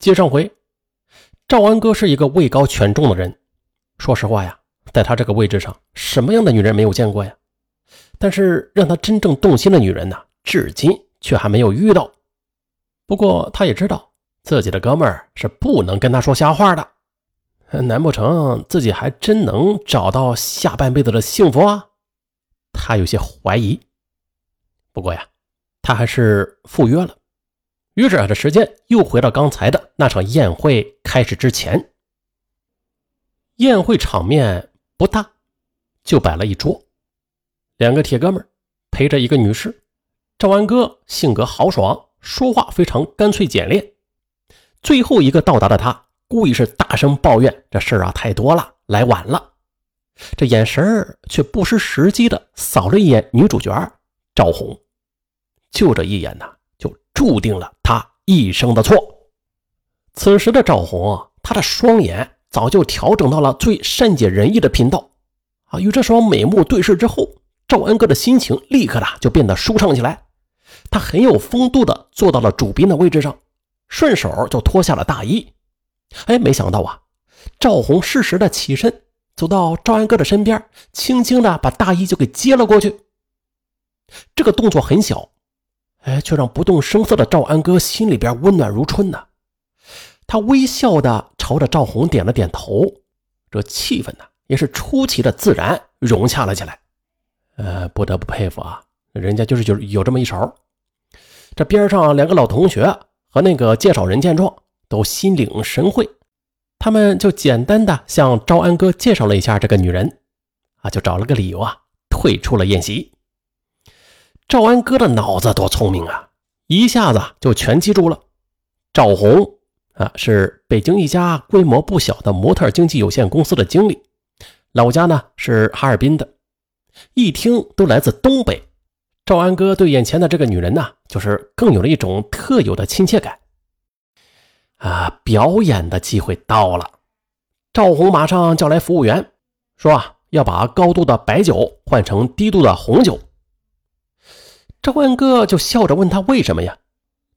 接上回，赵安哥是一个位高权重的人。说实话呀，在他这个位置上，什么样的女人没有见过呀？但是让他真正动心的女人呢，至今却还没有遇到。不过他也知道自己的哥们儿是不能跟他说瞎话的。难不成自己还真能找到下半辈子的幸福啊？他有些怀疑。不过呀，他还是赴约了。于是啊，这时间又回到刚才的那场宴会开始之前。宴会场面不大，就摆了一桌，两个铁哥们陪着一个女士。赵安哥性格豪爽，说话非常干脆简练。最后一个到达的他，故意是大声抱怨这事儿啊太多了，来晚了。这眼神儿却不失时机的扫了一眼女主角赵红，就这一眼呐，就注定了他一生的错。此时的赵红啊，她的双眼。早就调整到了最善解人意的频道，啊，与这双美目对视之后，赵安哥的心情立刻的就变得舒畅起来。他很有风度的坐到了主宾的位置上，顺手就脱下了大衣。哎，没想到啊，赵红适时的起身，走到赵安哥的身边，轻轻的把大衣就给接了过去。这个动作很小，哎，却让不动声色的赵安哥心里边温暖如春呐。他微笑的朝着赵红点了点头，这气氛呢也是出奇的自然融洽了起来。呃，不得不佩服啊，人家就是就是有这么一手。这边上两个老同学和那个介绍人见状，都心领神会，他们就简单的向赵安哥介绍了一下这个女人，啊，就找了个理由啊，退出了宴席。赵安哥的脑子多聪明啊，一下子就全记住了赵红。啊，是北京一家规模不小的模特经纪有限公司的经理，老家呢是哈尔滨的，一听都来自东北。赵安哥对眼前的这个女人呢，就是更有了一种特有的亲切感。啊，表演的机会到了，赵红马上叫来服务员，说啊要把高度的白酒换成低度的红酒。赵安哥就笑着问他为什么呀？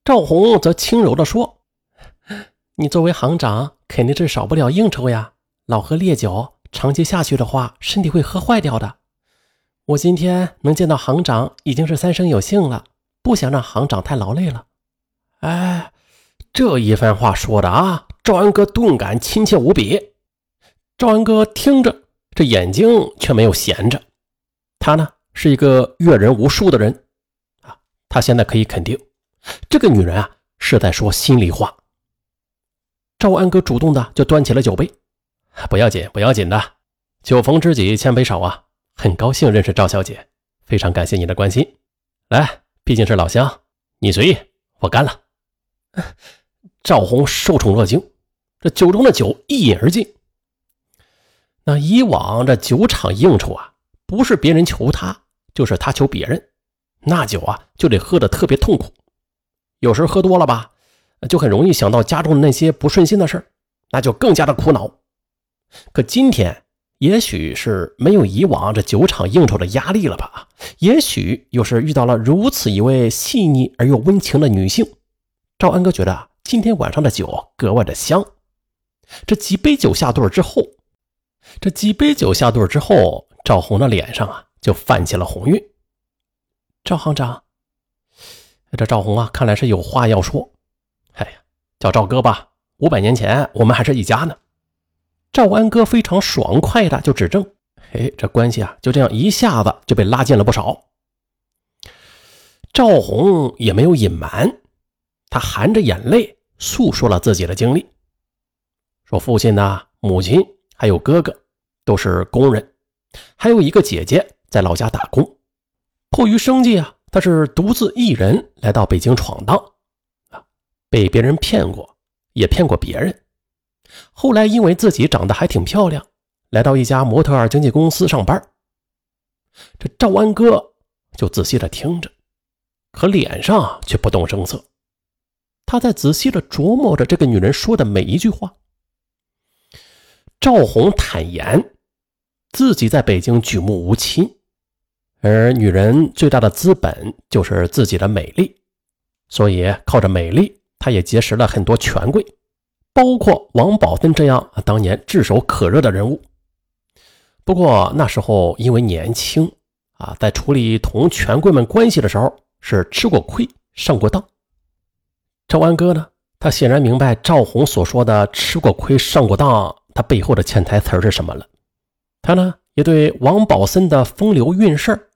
赵红则轻柔地说。你作为行长，肯定是少不了应酬呀。老喝烈酒，长期下去的话，身体会喝坏掉的。我今天能见到行长，已经是三生有幸了，不想让行长太劳累了。哎，这一番话说的啊，赵安哥顿感亲切无比。赵安哥听着，这眼睛却没有闲着。他呢，是一个阅人无数的人。他现在可以肯定，这个女人啊，是在说心里话。赵安哥主动的就端起了酒杯，不要紧，不要紧的，酒逢知己千杯少啊！很高兴认识赵小姐，非常感谢你的关心。来，毕竟是老乡，你随意，我干了。赵红受宠若惊，这酒中的酒一饮而尽。那以往这酒场应酬啊，不是别人求他，就是他求别人，那酒啊就得喝的特别痛苦，有时候喝多了吧。就很容易想到家中的那些不顺心的事那就更加的苦恼。可今天也许是没有以往这酒场应酬的压力了吧？也许又是遇到了如此一位细腻而又温情的女性。赵安哥觉得今天晚上的酒格外的香。这几杯酒下肚之后，这几杯酒下肚之后，赵红的脸上啊就泛起了红晕。赵行长，这赵红啊，看来是有话要说。哎呀，叫赵哥吧，五百年前我们还是一家呢。赵安哥非常爽快的就指证，哎，这关系啊就这样一下子就被拉近了不少。赵红也没有隐瞒，他含着眼泪诉说了自己的经历，说父亲呢、母亲还有哥哥都是工人，还有一个姐姐在老家打工，迫于生计啊，他是独自一人来到北京闯荡。啊被别人骗过，也骗过别人。后来因为自己长得还挺漂亮，来到一家模特儿经纪公司上班。这赵安哥就仔细的听着，可脸上却不动声色。他在仔细的琢磨着这个女人说的每一句话。赵红坦言，自己在北京举目无亲，而女人最大的资本就是自己的美丽，所以靠着美丽。她也结识了很多权贵，包括王宝森这样当年炙手可热的人物。不过那时候因为年轻啊，在处理同权贵们关系的时候是吃过亏、上过当。赵安哥呢，他显然明白赵红所说的“吃过亏、上过当”，他背后的潜台词是什么了。他呢，也对王宝森的风流韵事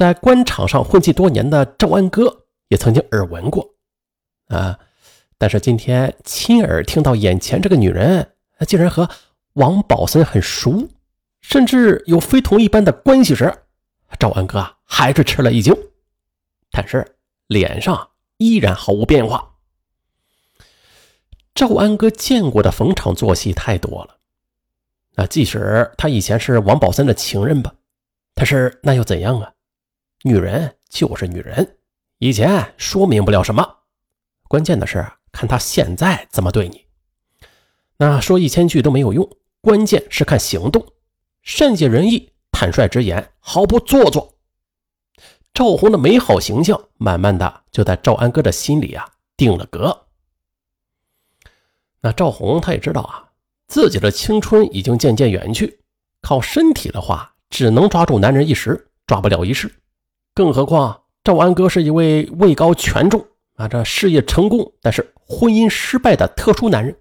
在官场上混迹多年的赵安哥也曾经耳闻过啊。但是今天亲耳听到眼前这个女人竟然和王宝森很熟。甚至有非同一般的关系时，赵安哥还是吃了一惊，但是脸上依然毫无变化。赵安哥见过的逢场作戏太多了，那即使他以前是王宝森的情人吧，但是那又怎样啊？女人就是女人，以前说明不了什么，关键的是看他现在怎么对你。那说一千句都没有用，关键是看行动。善解人意，坦率直言，毫不做作。赵红的美好形象，慢慢的就在赵安哥的心里啊定了格。那赵红他也知道啊，自己的青春已经渐渐远去，靠身体的话，只能抓住男人一时，抓不了一世。更何况赵安哥是一位位高权重啊，这事业成功，但是婚姻失败的特殊男人。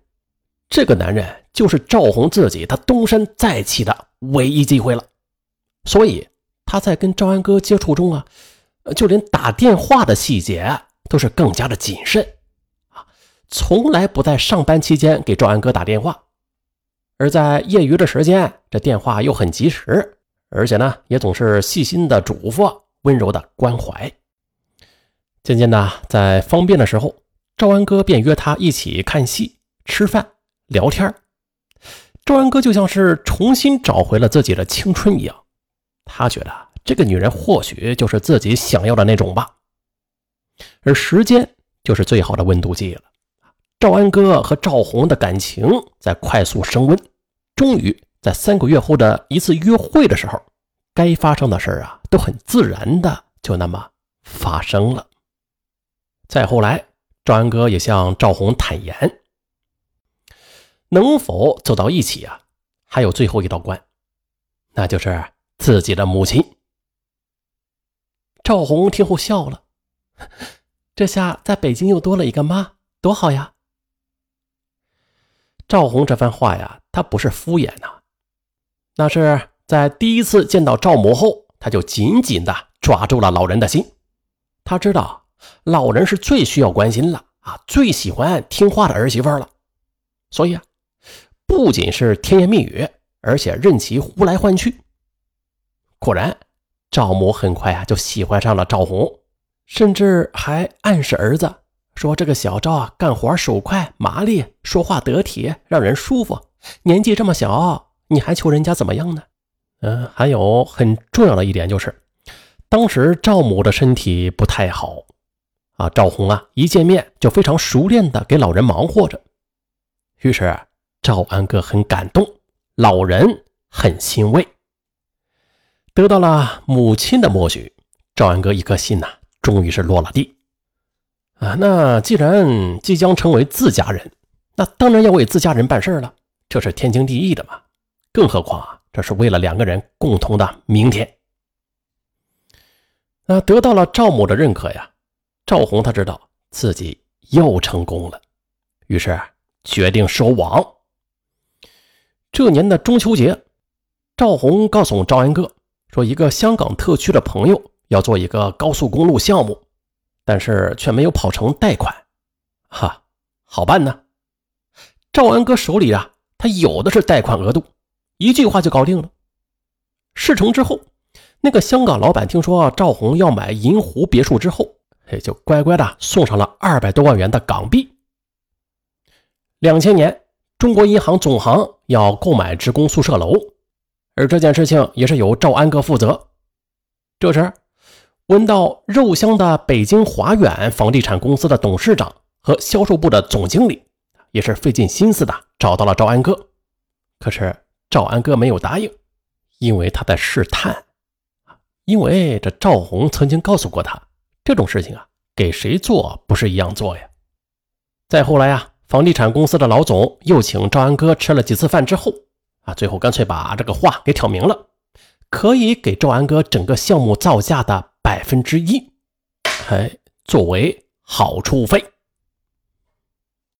这个男人就是赵红自己，他东山再起的唯一机会了。所以他在跟赵安哥接触中啊，就连打电话的细节都是更加的谨慎啊，从来不在上班期间给赵安哥打电话，而在业余的时间，这电话又很及时，而且呢，也总是细心的嘱咐，温柔的关怀。渐渐的，在方便的时候，赵安哥便约他一起看戏、吃饭。聊天赵安哥就像是重新找回了自己的青春一样，他觉得这个女人或许就是自己想要的那种吧。而时间就是最好的温度计了。赵安哥和赵红的感情在快速升温，终于在三个月后的一次约会的时候，该发生的事啊，都很自然的就那么发生了。再后来，赵安哥也向赵红坦言。能否走到一起啊？还有最后一道关，那就是自己的母亲。赵红听后笑了，这下在北京又多了一个妈，多好呀！赵红这番话呀，他不是敷衍呐，那是在第一次见到赵母后，他就紧紧的抓住了老人的心。他知道老人是最需要关心了啊，最喜欢听话的儿媳妇了，所以啊。不仅是甜言蜜语，而且任其呼来唤去。果然，赵母很快啊就喜欢上了赵红，甚至还暗示儿子说：“这个小赵啊，干活手快、麻利，说话得体，让人舒服。年纪这么小，你还求人家怎么样呢？”嗯，还有很重要的一点就是，当时赵母的身体不太好啊。赵红啊，一见面就非常熟练的给老人忙活着，于是。赵安哥很感动，老人很欣慰，得到了母亲的默许，赵安哥一颗心呐，终于是落了地。啊，那既然即将成为自家人，那当然要为自家人办事了，这是天经地义的嘛。更何况啊，这是为了两个人共同的明天。那得到了赵母的认可呀，赵红他知道自己又成功了，于是决定收网。这年的中秋节，赵红告诉赵安哥说，一个香港特区的朋友要做一个高速公路项目，但是却没有跑成贷款。哈，好办呢。赵安哥手里啊，他有的是贷款额度，一句话就搞定了。事成之后，那个香港老板听说赵红要买银湖别墅之后，也就乖乖的送上了二百多万元的港币。两千年。中国银行总行要购买职工宿舍楼，而这件事情也是由赵安哥负责。这时，闻到肉香的北京华远房地产公司的董事长和销售部的总经理，也是费尽心思的找到了赵安哥。可是赵安哥没有答应，因为他在试探因为这赵红曾经告诉过他，这种事情啊，给谁做不是一样做呀。再后来啊。房地产公司的老总又请赵安哥吃了几次饭之后，啊，最后干脆把这个话给挑明了，可以给赵安哥整个项目造价的百分之一，哎，作为好处费。